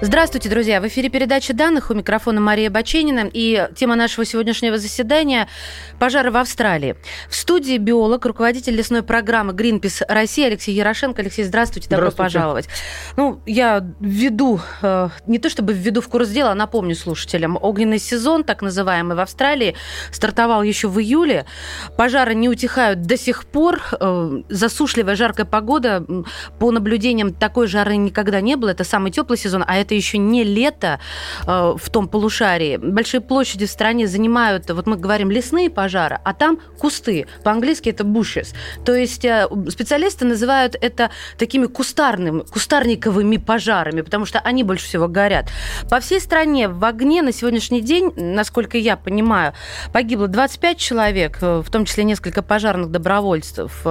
Здравствуйте, друзья! В эфире передача данных у микрофона Мария Баченина. И тема нашего сегодняшнего заседания – пожары в Австралии. В студии биолог, руководитель лесной программы Greenpeace России Алексей Ярошенко. Алексей, здравствуйте, добро здравствуйте. пожаловать. Ну, я введу, э, не то чтобы введу в курс дела, а напомню слушателям. Огненный сезон, так называемый, в Австралии стартовал еще в июле. Пожары не утихают до сих пор. Э, засушливая жаркая погода. По наблюдениям, такой жары никогда не было. Это самый теплый сезон, а это это еще не лето э, в том полушарии. Большие площади в стране занимают, вот мы говорим, лесные пожары, а там кусты. По-английски это bushes. То есть э, специалисты называют это такими кустарными, кустарниковыми пожарами, потому что они больше всего горят. По всей стране в огне на сегодняшний день, насколько я понимаю, погибло 25 человек, э, в том числе несколько пожарных добровольцев.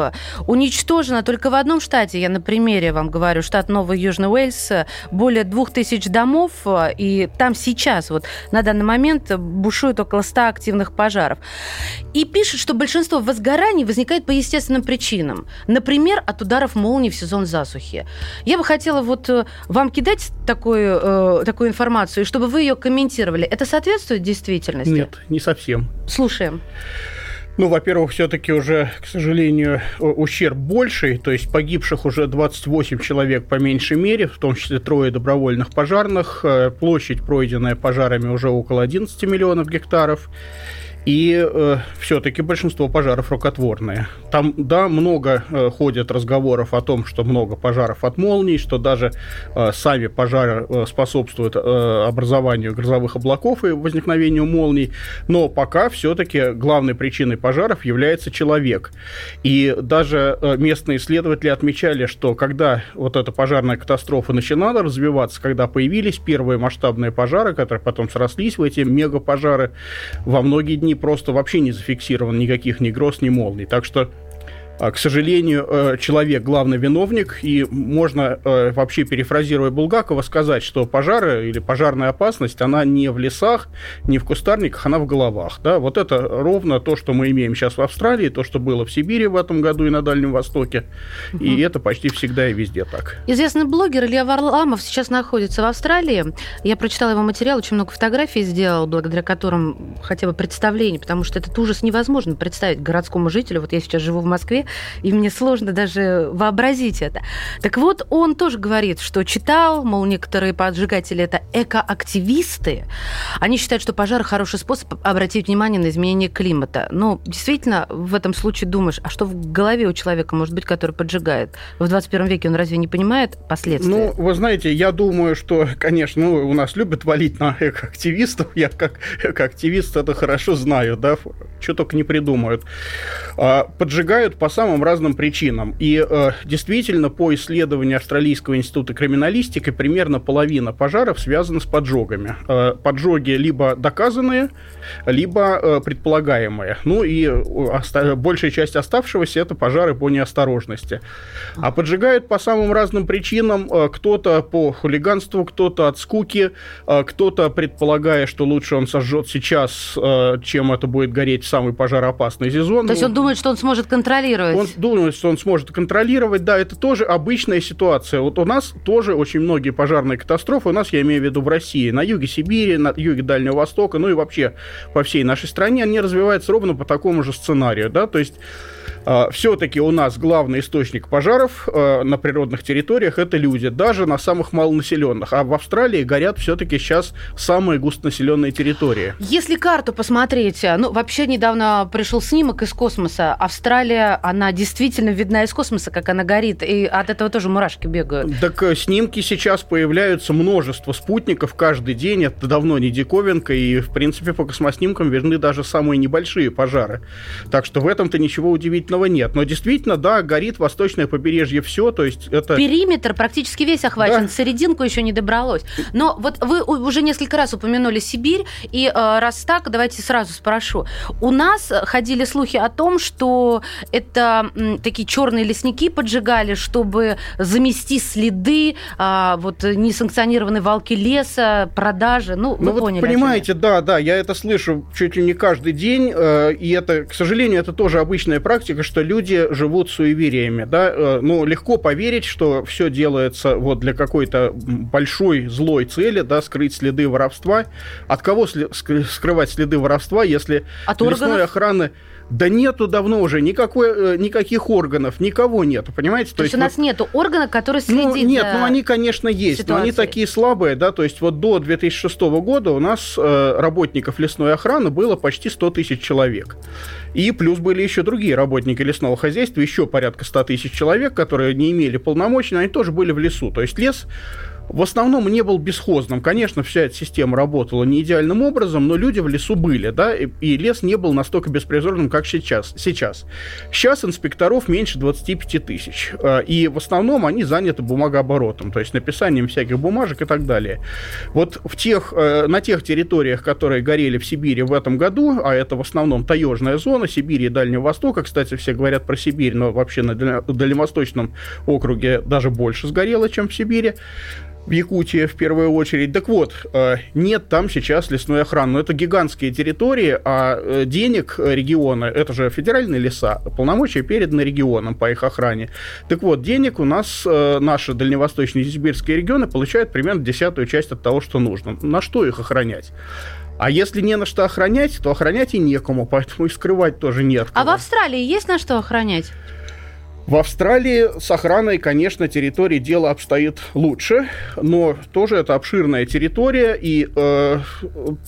Уничтожено только в одном штате, я на примере вам говорю, штат Новый Южный Уэльс, более 2000 тысяч домов, э, и там сейчас, вот на данный момент, бушует около 100 активных пожаров. И пишет, что большинство возгораний возникает по естественным причинам. Например, от ударов молнии в сезон засухи. Я бы хотела вот э, вам кидать такую, э, такую информацию, чтобы вы ее комментировали. Это соответствует действительности? Нет, не совсем. Слушаем. Ну, во-первых, все-таки уже, к сожалению, ущерб больший, то есть погибших уже 28 человек по меньшей мере, в том числе трое добровольных пожарных, э, площадь, пройденная пожарами, уже около 11 миллионов гектаров. И э, все-таки большинство пожаров рукотворные. Там, да, много э, ходят разговоров о том, что много пожаров от молний, что даже э, сами пожары э, способствуют э, образованию грозовых облаков и возникновению молний. Но пока все-таки главной причиной пожаров является человек. И даже э, местные исследователи отмечали, что когда вот эта пожарная катастрофа начинала развиваться, когда появились первые масштабные пожары, которые потом срослись в эти мегапожары, во многие дни просто вообще не зафиксировано никаких ни гроз, ни молний. Так что к сожалению, э, человек главный виновник, и можно э, вообще перефразируя Булгакова сказать, что пожары или пожарная опасность, она не в лесах, не в кустарниках, она в головах. Да? Вот это ровно то, что мы имеем сейчас в Австралии, то, что было в Сибири в этом году и на Дальнем Востоке, угу. и это почти всегда и везде так. Известный блогер Илья Варламов сейчас находится в Австралии. Я прочитала его материал, очень много фотографий сделал, благодаря которым хотя бы представление, потому что этот ужас невозможно представить городскому жителю. Вот я сейчас живу в Москве, и мне сложно даже вообразить это. Так вот, он тоже говорит, что читал, мол, некоторые поджигатели это экоактивисты. Они считают, что пожар хороший способ обратить внимание на изменение климата. Но действительно, в этом случае думаешь, а что в голове у человека может быть, который поджигает? В 21 веке он разве не понимает последствия? Ну, вы знаете, я думаю, что, конечно, ну, у нас любят валить на экоактивистов. Я как экоактивист это хорошо знаю, да, что только не придумают. А, поджигают по самым разным причинам. И э, действительно, по исследованию Австралийского института криминалистики, примерно половина пожаров связана с поджогами. Э, поджоги либо доказанные, либо э, предполагаемые. Ну и оста- большая часть оставшегося это пожары по неосторожности. А поджигают по самым разным причинам. Э, кто-то по хулиганству, кто-то от скуки, э, кто-то предполагая, что лучше он сожжет сейчас, э, чем это будет гореть в самый пожароопасный сезон. То есть он думает, что он сможет контролировать контролировать. Он думает, что он сможет контролировать. Да, это тоже обычная ситуация. Вот у нас тоже очень многие пожарные катастрофы, у нас, я имею в виду в России, на юге Сибири, на юге Дальнего Востока, ну и вообще по всей нашей стране, они развиваются ровно по такому же сценарию. Да? То есть все-таки у нас главный источник пожаров а, на природных территориях это люди, даже на самых малонаселенных. А в Австралии горят все-таки сейчас самые густонаселенные территории. Если карту посмотреть, ну, вообще недавно пришел снимок из космоса. Австралия, она действительно видна из космоса, как она горит, и от этого тоже мурашки бегают. Так э, снимки сейчас появляются множество спутников каждый день, это давно не диковинка, и, в принципе, по космоснимкам видны даже самые небольшие пожары. Так что в этом-то ничего удивительного конкретного нет. Но действительно, да, горит восточное побережье все, то есть это... Периметр практически весь охвачен, да. серединку еще не добралось. Но вот вы уже несколько раз упомянули Сибирь, и э, раз так, давайте сразу спрошу. У нас ходили слухи о том, что это такие черные лесники поджигали, чтобы замести следы, а, вот несанкционированные валки леса, продажи, ну, вы ну, вот поняли. Понимаете, да, да, я это слышу чуть ли не каждый день, э, и это, к сожалению, это тоже обычная практика, что люди живут суевериями, да, э, ну, легко поверить, что все делается вот для какой-то большой злой цели, да, скрыть следы воровства. От кого скрывать следы воровства, если От лесной органов? охраны да нету давно уже никакой, э, никаких органов, никого нету, понимаете? То, то есть у нас вот, нету органа, который следит ну, Нет, за ну они, конечно, есть, ситуацией. но они такие слабые, да, то есть вот до 2006 года у нас э, работников лесной охраны было почти 100 тысяч человек. И плюс были еще другие работники лесного хозяйства, еще порядка 100 тысяч человек, которые не имели полномочий, но они тоже были в лесу. То есть лес в основном не был бесхозным. Конечно, вся эта система работала не идеальным образом, но люди в лесу были, да, и, и лес не был настолько беспризорным, как сейчас. Сейчас, сейчас инспекторов меньше 25 тысяч, э, и в основном они заняты бумагооборотом, то есть написанием всяких бумажек и так далее. Вот в тех, э, на тех территориях, которые горели в Сибири в этом году, а это в основном таежная зона Сибири и Дальнего Востока, кстати, все говорят про Сибирь, но вообще на Дальневосточном округе даже больше сгорело, чем в Сибири, в Якутии в первую очередь. Так вот, э, нет там сейчас лесной охраны. Но это гигантские территории, а э, денег региона, это же федеральные леса, полномочия переданы регионам по их охране. Так вот, денег у нас э, наши дальневосточные и сибирские регионы получают примерно десятую часть от того, что нужно. На что их охранять? А если не на что охранять, то охранять и некому, поэтому и скрывать тоже нет. А в Австралии есть на что охранять? В Австралии с охраной, конечно, территории дело обстоит лучше, но тоже это обширная территория, и э,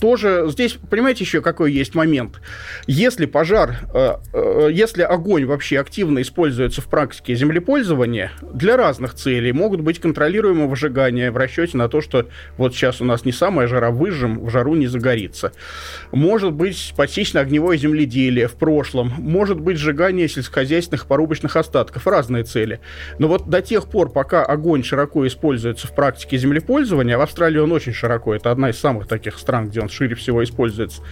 тоже здесь, понимаете, еще какой есть момент. Если пожар, э, э, если огонь вообще активно используется в практике землепользования, для разных целей могут быть контролируемые выжигания в расчете на то, что вот сейчас у нас не самая жара, выжжем, в жару не загорится. Может быть подсечно-огневое земледелие в прошлом, может быть сжигание сельскохозяйственных порубочных остатков, участков разные цели. Но вот до тех пор, пока огонь широко используется в практике землепользования, а в Австралии он очень широко, это одна из самых таких стран, где он шире всего используется,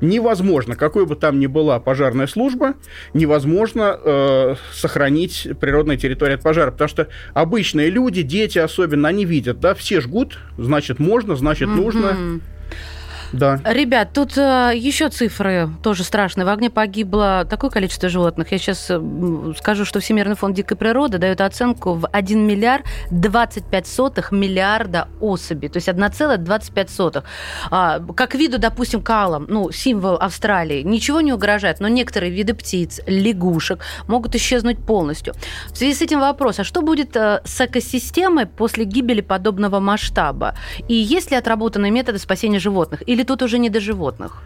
невозможно, какой бы там ни была пожарная служба, невозможно э, сохранить природные территории от пожара, потому что обычные люди, дети особенно, они видят, да, все жгут, значит можно, значит mm-hmm. нужно. Да. Ребят, тут э, еще цифры тоже страшные. В огне погибло такое количество животных. Я сейчас э, скажу, что Всемирный фонд дикой природы дает оценку в 1 миллиард 25 сотых миллиарда особей. То есть 1,25 сотых. А, как виду, допустим, калом, ну, символ Австралии, ничего не угрожает, но некоторые виды птиц, лягушек могут исчезнуть полностью. В связи с этим вопрос, а что будет э, с экосистемой после гибели подобного масштаба? И есть ли отработанные методы спасения животных? Или или тут уже не до животных?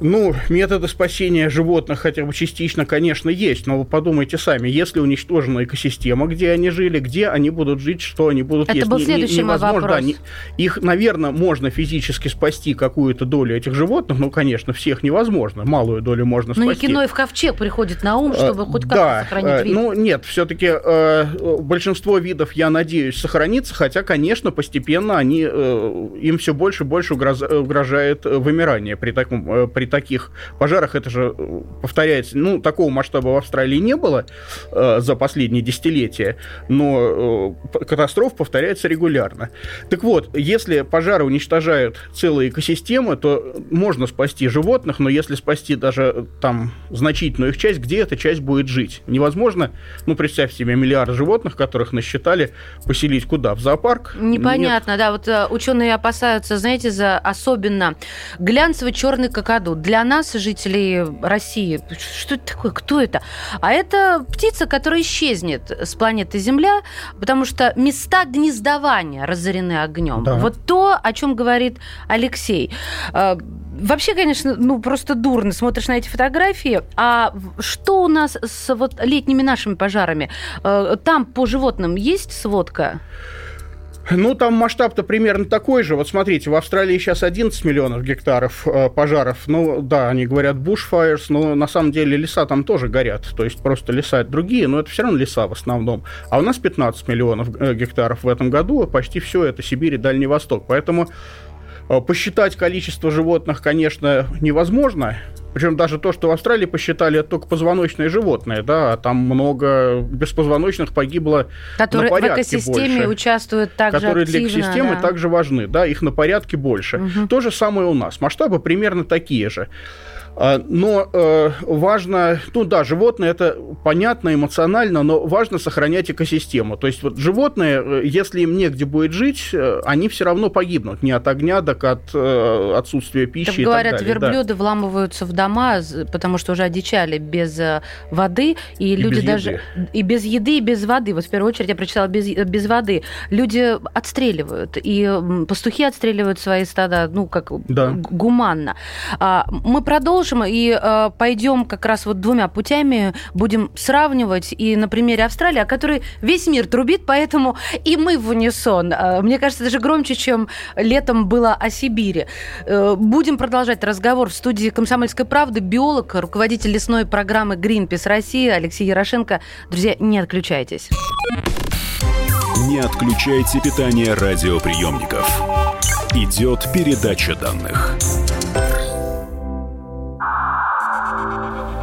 Ну, методы спасения животных хотя бы частично, конечно, есть, но вы подумайте сами, если уничтожена экосистема, где они жили, где они будут жить, что они будут Это есть. был следующий не, невозможно, вопрос. Да, не, их, наверное, можно физически спасти какую-то долю этих животных, но, конечно, всех невозможно, малую долю можно спасти. Но и кино и в ковчег приходит на ум, чтобы хоть как-то да, сохранить вид. Ну, нет, все-таки э, большинство видов, я надеюсь, сохранится, хотя, конечно, постепенно они, э, им все больше и больше угрожает вымирание при таком, э, при таких пожарах, это же э, повторяется, ну, такого масштаба в Австралии не было э, за последние десятилетия, но э, катастроф повторяется регулярно. Так вот, если пожары уничтожают целые экосистемы, то можно спасти животных, но если спасти даже э, там значительную их часть, где эта часть будет жить? Невозможно, ну, представьте себе, миллиард животных, которых насчитали, поселить куда? В зоопарк? Непонятно, Нет. да, вот э, ученые опасаются, знаете, за особенно глянцевый черный какаду для нас, жителей России, что это такое, кто это? А это птица, которая исчезнет с планеты Земля, потому что места гнездования разорены огнем. Да. Вот то, о чем говорит Алексей. А, вообще, конечно, ну просто дурно смотришь на эти фотографии. А что у нас с вот летними нашими пожарами? А, там по животным есть сводка? Ну, там масштаб-то примерно такой же. Вот смотрите, в Австралии сейчас 11 миллионов гектаров э, пожаров. Ну, да, они говорят bushfires, но на самом деле леса там тоже горят. То есть просто леса другие, но это все равно леса в основном. А у нас 15 миллионов э, гектаров в этом году, а почти все это Сибирь и Дальний Восток. Поэтому э, посчитать количество животных, конечно, невозможно. Причем даже то, что в Австралии посчитали, это только позвоночные животные, да, а там много беспозвоночных погибло Которые на порядке в экосистеме больше, участвуют также Которые активно, для экосистемы да. также важны, да, их на порядке больше. Угу. То же самое у нас. Масштабы примерно такие же. А, но э, важно, ну да, животные это понятно, эмоционально, но важно сохранять экосистему. То есть вот животные, э, если им негде будет жить, э, они все равно погибнут. Не от огня, так от отсутствия пищи так и говорят, так далее. верблюды да. вламываются в дома, потому что уже одичали без воды, и, и люди даже... Еды. И без еды, и без воды. Вот в первую очередь я прочитала без, без воды. Люди отстреливают, и пастухи отстреливают свои стада, ну, как да. гуманно. А, мы продолжим и э, пойдем как раз вот двумя путями, будем сравнивать и на примере Австралии, о которой весь мир трубит, поэтому и мы в унисон. Э, мне кажется, даже громче, чем летом было о Сибири. Э, будем продолжать разговор в студии «Комсомольской правды». Биолог, руководитель лесной программы «Гринпис России» Алексей Ярошенко. Друзья, не отключайтесь. Не отключайте питание радиоприемников. Идет передача данных.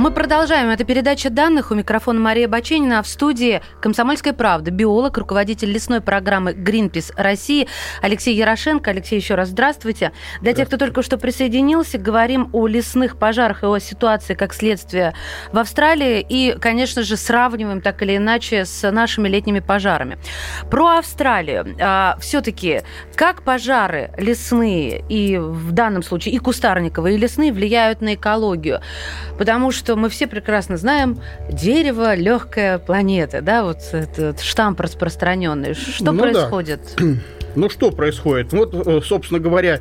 Мы продолжаем. Это передача данных. У микрофона Мария Баченина. А в студии «Комсомольская правда» биолог, руководитель лесной программы «Гринпис России» Алексей Ярошенко. Алексей, еще раз здравствуйте. Для тех, кто только что присоединился, говорим о лесных пожарах и о ситуации как следствие в Австралии. И, конечно же, сравниваем так или иначе с нашими летними пожарами. Про Австралию. А, Все-таки, как пожары лесные и в данном случае и кустарниковые, и лесные влияют на экологию? Потому что мы все прекрасно знаем, дерево легкая планета, да, вот этот штамп распространенный. Что Ну да. происходит? Ну что происходит? Вот, э, собственно говоря,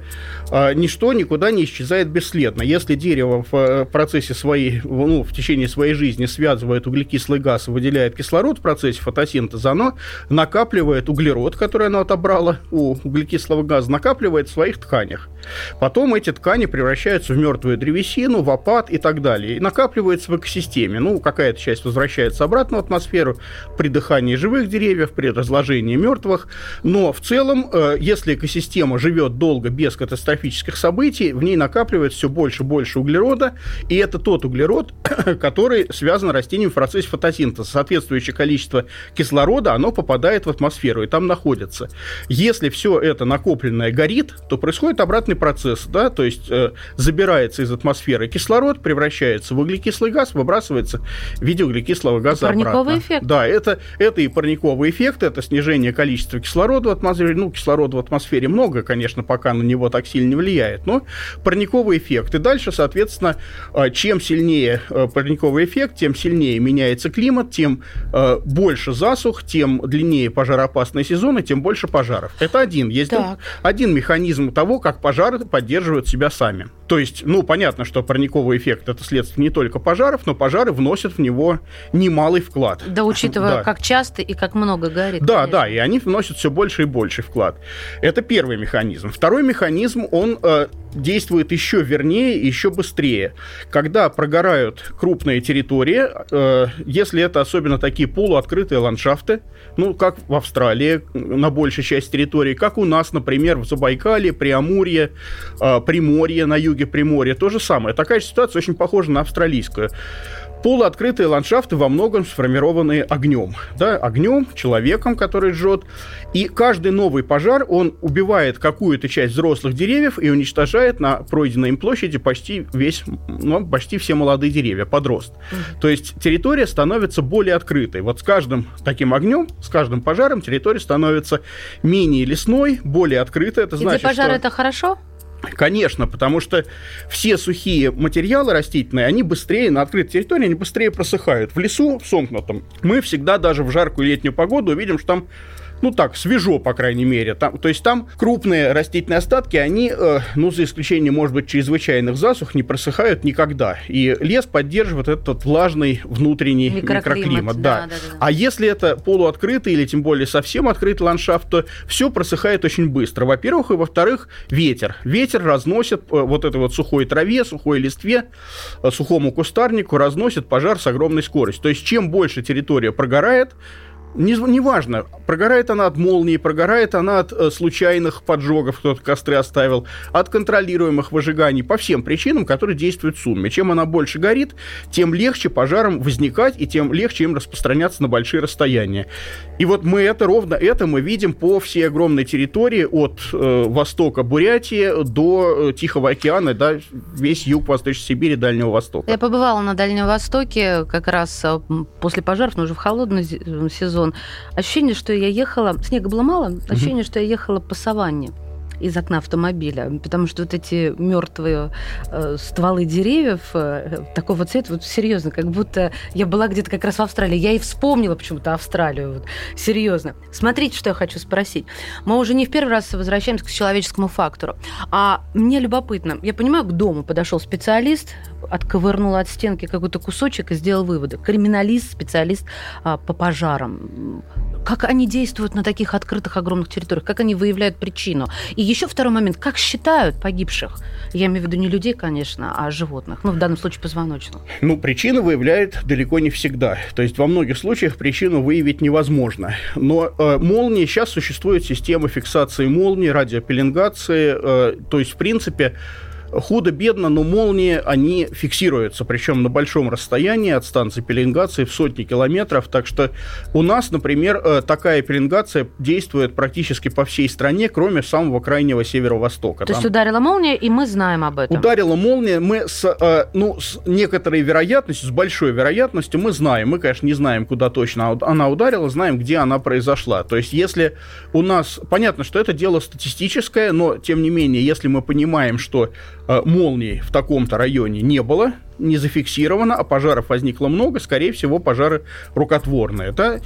э, ничто никуда не исчезает бесследно. Если дерево в э, процессе своей, ну, в течение своей жизни связывает углекислый газ и выделяет кислород в процессе фотосинтеза, оно накапливает углерод, который оно отобрало у углекислого газа, накапливает в своих тканях. Потом эти ткани превращаются в мертвую древесину, в опад и так далее. И накапливается в экосистеме. Ну, какая-то часть возвращается обратно в атмосферу при дыхании живых деревьев, при разложении мертвых. Но в целом, э, если экосистема живет долго без катастрофических событий, в ней накапливается все больше и больше углерода. И это тот углерод, который связан растением в процессе фотосинтеза. Соответствующее количество кислорода, оно попадает в атмосферу и там находится. Если все это накопленное горит, то происходит обратный процесс, да, то есть э, забирается из атмосферы кислород, превращается в углекислый газ, выбрасывается в виде углекислого газа Парниковый обратно. эффект. Да, это, это и парниковый эффект, это снижение количества кислорода в атмосфере. Ну, кислорода в атмосфере много, конечно, пока на него так сильно не влияет, но парниковый эффект. И дальше, соответственно, э, чем сильнее э, парниковый эффект, тем сильнее меняется климат, тем э, больше засух, тем длиннее пожароопасные сезоны, тем больше пожаров. Это один. Есть Так. один механизм того, как пожары поддерживают себя сами. То есть, ну, понятно, что парниковый эффект это следствие не только пожаров, но пожары вносят в него немалый вклад. Да, учитывая, Да. как часто и как много горит. Да, конечно. да, и они вносят все больше и больше вклад. Это первый механизм. Второй механизм, он э, действует еще вернее и еще быстрее. Когда прогорают крупные территории, э, если это особенно такие полуоткрытые ландшафты, ну, как в Австралии, на большей части территории, как у нас, например, в Забайкале, Приамурье, э, Приморье, на юге Приморья, то же самое. Такая же ситуация очень похожа на австралийскую. полуоткрытые ландшафты во многом сформированы огнем. Да, огнем, человеком, который жжет. И каждый новый пожар, он убивает какую-то часть взрослых деревьев и уничтожает на пройденной им площади почти весь, ну, почти все молодые деревья, подрост. Mm-hmm. То есть территория становится более открытой. Вот с каждым таким огнем, с каждым пожаром территория становится менее лесной, более открытой. Это и значит, для пожара что... это хорошо? Конечно, потому что все сухие материалы растительные, они быстрее на открытой территории, они быстрее просыхают. В лесу, в сомкнутом, мы всегда даже в жаркую летнюю погоду увидим, что там ну так, свежо, по крайней мере. Там, то есть там крупные растительные остатки, они, э, ну, за исключением, может быть, чрезвычайных засух, не просыхают никогда. И лес поддерживает этот влажный внутренний микроклимат. микроклимат да. Да, да, да. А если это полуоткрытый или тем более совсем открытый ландшафт, то все просыхает очень быстро. Во-первых, и во-вторых, ветер. Ветер разносит э, вот этой вот сухой траве, сухой листве, э, сухому кустарнику, разносит пожар с огромной скоростью. То есть чем больше территория прогорает, Неважно, не прогорает она от молнии, прогорает она от э, случайных поджогов, кто-то костры оставил, от контролируемых выжиганий, по всем причинам, которые действуют в сумме. Чем она больше горит, тем легче пожарам возникать, и тем легче им распространяться на большие расстояния. И вот мы это, ровно это мы видим по всей огромной территории от э, востока Бурятии до э, Тихого океана, да, весь юг Восточной Сибири, Дальнего Востока. Я побывала на Дальнем Востоке как раз э, после пожаров, но уже в холодный э, сезон сезон. Ощущение, что я ехала... Снега было мало, ощущение, что я ехала по саванне из окна автомобиля, потому что вот эти мертвые э, стволы деревьев э, такого цвета, вот серьезно, как будто я была где-то как раз в Австралии. Я и вспомнила почему-то Австралию, вот, серьезно. Смотрите, что я хочу спросить. Мы уже не в первый раз возвращаемся к человеческому фактору. А мне любопытно, я понимаю, к дому подошел специалист, отковырнул от стенки какой-то кусочек и сделал выводы. Криминалист, специалист а, по пожарам. Как они действуют на таких открытых огромных территориях? Как они выявляют причину? И еще второй момент. Как считают погибших? Я имею в виду не людей, конечно, а животных. Ну, в данном случае позвоночных. Ну, причину выявляют далеко не всегда. То есть во многих случаях причину выявить невозможно. Но э, молнии, сейчас существует система фиксации молнии, радиопеленгации. Э, то есть, в принципе, худо-бедно, но молнии, они фиксируются, причем на большом расстоянии от станции пеленгации в сотни километров. Так что у нас, например, э, такая пеленгация действует практически по всей стране, кроме самого крайнего северо-востока. То Там... есть ударила молния, и мы знаем об этом? Ударила молния, мы с, э, ну, с некоторой вероятностью, с большой вероятностью мы знаем. Мы, конечно, не знаем, куда точно она ударила, знаем, где она произошла. То есть если у нас... Понятно, что это дело статистическое, но, тем не менее, если мы понимаем, что молний в таком-то районе не было, не зафиксировано, а пожаров возникло много, скорее всего, пожары рукотворные. Это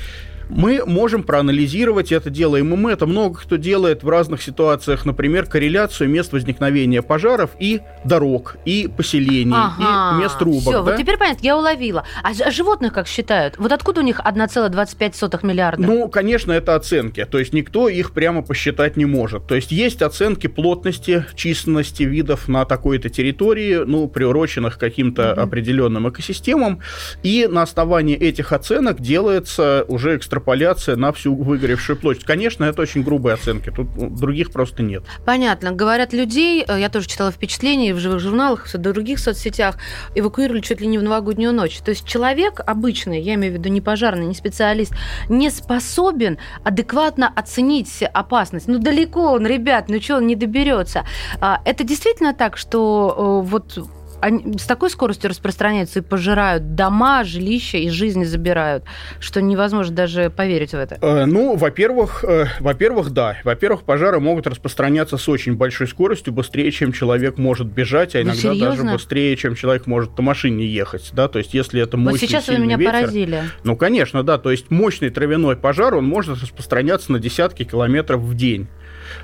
мы можем проанализировать это, делаем и мы. Это много кто делает в разных ситуациях. Например, корреляцию мест возникновения пожаров и дорог, и поселений, ага. и мест трубок. Все, да? вот теперь понятно, я уловила. А, а животных как считают? Вот откуда у них 1,25 миллиарда? Ну, конечно, это оценки. То есть никто их прямо посчитать не может. То есть есть оценки плотности, численности видов на такой-то территории, ну, приуроченных каким-то угу. определенным экосистемам. И на основании этих оценок делается уже экстра экстраполяция на всю выгоревшую площадь. Конечно, это очень грубые оценки, тут ну, других просто нет. Понятно. Говорят, людей, э, я тоже читала впечатления в живых журналах, в других соцсетях, эвакуировали чуть ли не в новогоднюю ночь. То есть человек обычный, я имею в виду не пожарный, не специалист, не способен адекватно оценить опасность. Ну, далеко он, ребят, ну что, он не доберется. А, это действительно так, что э, вот они с такой скоростью распространяются и пожирают дома, жилища и жизни забирают, что невозможно даже поверить в это. Э, ну, во-первых, э, во-первых, да. Во-первых, пожары могут распространяться с очень большой скоростью, быстрее, чем человек может бежать, а иногда Вы даже быстрее, чем человек может на машине ехать. Да? То есть, если это мощный, Вот сейчас вы меня ветер, поразили. Ну, конечно, да. То есть, мощный травяной пожар, он может распространяться на десятки километров в день.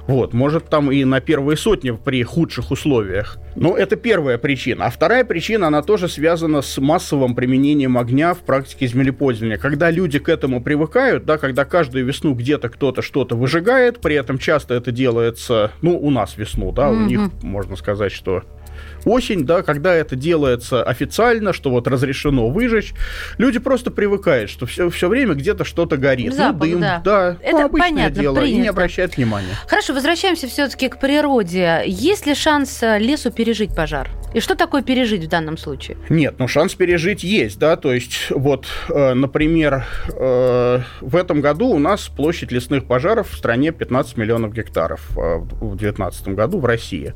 Вот, может, там и на первые сотни при худших условиях. Но это первая причина. А вторая причина, она тоже связана с массовым применением огня в практике землепользования. Когда люди к этому привыкают, да, когда каждую весну где-то кто-то что-то выжигает, при этом часто это делается, ну, у нас весну, да, mm-hmm. у них, можно сказать, что осень, да, когда это делается официально, что вот разрешено выжечь, люди просто привыкают, что все, все время где-то что-то горит. Запах, ну, дым, да. да. Это ну, обычное понятно, дело, принято. и не обращают внимания. Хорошо, возвращаемся все-таки к природе. Есть ли шанс э, лесу пережить пожар? И что такое пережить в данном случае? Нет, ну шанс пережить есть, да, то есть вот, э, например, э, в этом году у нас площадь лесных пожаров в стране 15 миллионов гектаров э, в 2019 году в России.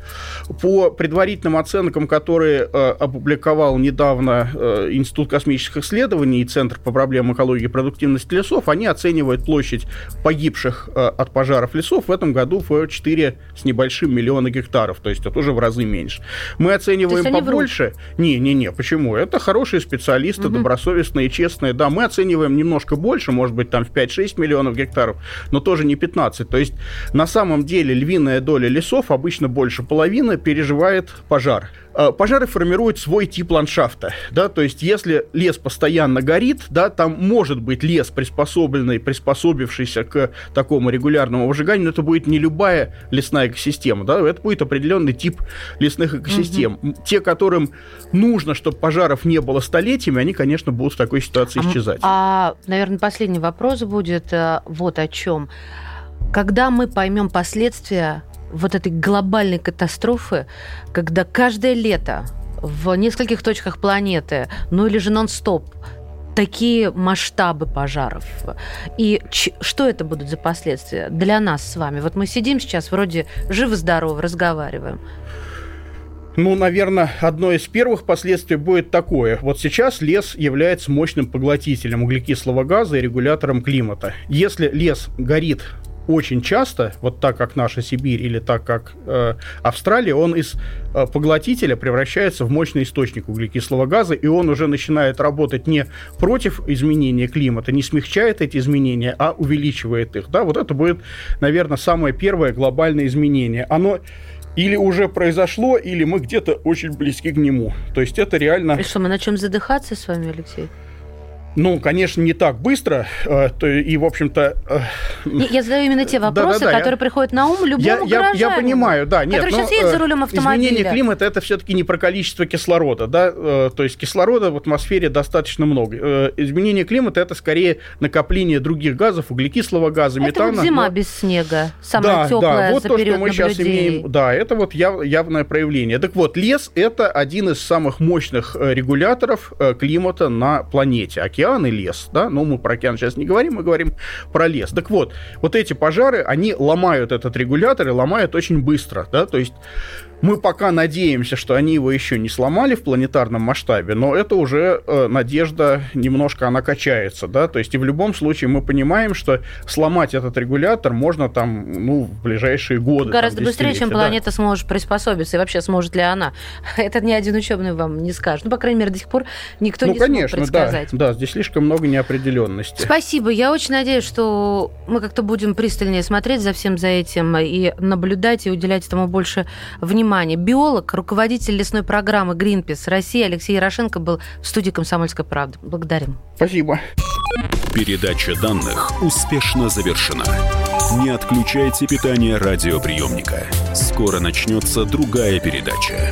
По предварительным оценкам, которые э, опубликовал недавно э, Институт космических исследований и Центр по проблемам экологии и продуктивности лесов, они оценивают площадь погибших э, от пожаров лесов в этом году в 4 с небольшим миллиона гектаров, то есть это уже в разы меньше. Мы оцениваем оцениваем побольше. Не, не, не, почему? Это хорошие специалисты, угу. добросовестные, честные. Да, мы оцениваем немножко больше, может быть, там в 5-6 миллионов гектаров, но тоже не 15. То есть на самом деле львиная доля лесов, обычно больше половины, переживает пожар. Э, пожары формируют свой тип ландшафта, да, то есть если лес постоянно горит, да, там может быть лес приспособленный, приспособившийся к такому регулярному выжиганию, но это будет не любая лесная экосистема, да, это будет определенный тип лесных экосистем. Угу. Те, которым нужно, чтобы пожаров не было столетиями, они, конечно, будут в такой ситуации а исчезать. А, наверное, последний вопрос будет э, вот о чем. Когда мы поймем последствия вот этой глобальной катастрофы, когда каждое лето в нескольких точках планеты, ну или же нон-стоп, такие масштабы пожаров. И что это будут за последствия для нас с вами? Вот мы сидим сейчас, вроде живы-здоровы, разговариваем. Ну, наверное, одно из первых последствий будет такое. Вот сейчас лес является мощным поглотителем углекислого газа и регулятором климата. Если лес горит очень часто, вот так как наша Сибирь или так как э, Австралия, он из э, поглотителя превращается в мощный источник углекислого газа, и он уже начинает работать не против изменения климата, не смягчает эти изменения, а увеличивает их. Да? Вот это будет, наверное, самое первое глобальное изменение. Оно или уже произошло, или мы где-то очень близки к нему. То есть это реально... И что, мы начнем задыхаться с вами, Алексей? Ну, конечно, не так быстро, э, и, в общем-то... Э, я задаю именно те вопросы, да, да, да, которые я, приходят на ум любому я, я, я понимаю, да. Нет, который но, сейчас едет за рулем автомобиля. Изменение климата – это все-таки не про количество кислорода, да, э, то есть кислорода в атмосфере достаточно много. Э, изменение климата – это скорее накопление других газов, углекислого газа, это метана. Это вот зима но... без снега, самая да, теплая да, вот за то, период что мы сейчас имеем, да, это вот яв, явное проявление. Так вот, лес – это один из самых мощных э, регуляторов климата на планете. Океан и лес, да, но мы про океан сейчас не говорим, мы говорим про лес. Так вот, вот эти пожары, они ломают этот регулятор и ломают очень быстро, да, то есть мы пока надеемся, что они его еще не сломали в планетарном масштабе, но это уже э, надежда немножко она качается, да, то есть и в любом случае мы понимаем, что сломать этот регулятор можно там, ну, в ближайшие годы. Гораздо там, быстрее, чем планета да. сможет приспособиться, и вообще сможет ли она. Это ни один ученый вам не скажет. Ну, по крайней мере, до сих пор никто ну, не конечно, смог предсказать. Да, да, здесь слишком много неопределенности. Спасибо. Я очень надеюсь, что мы как-то будем пристальнее смотреть за всем за этим и наблюдать, и уделять этому больше внимания внимание. Биолог, руководитель лесной программы Greenpeace России Алексей Ярошенко был в студии «Комсомольская правда». Благодарим. Спасибо. Передача данных успешно завершена. Не отключайте питание радиоприемника. Скоро начнется другая передача.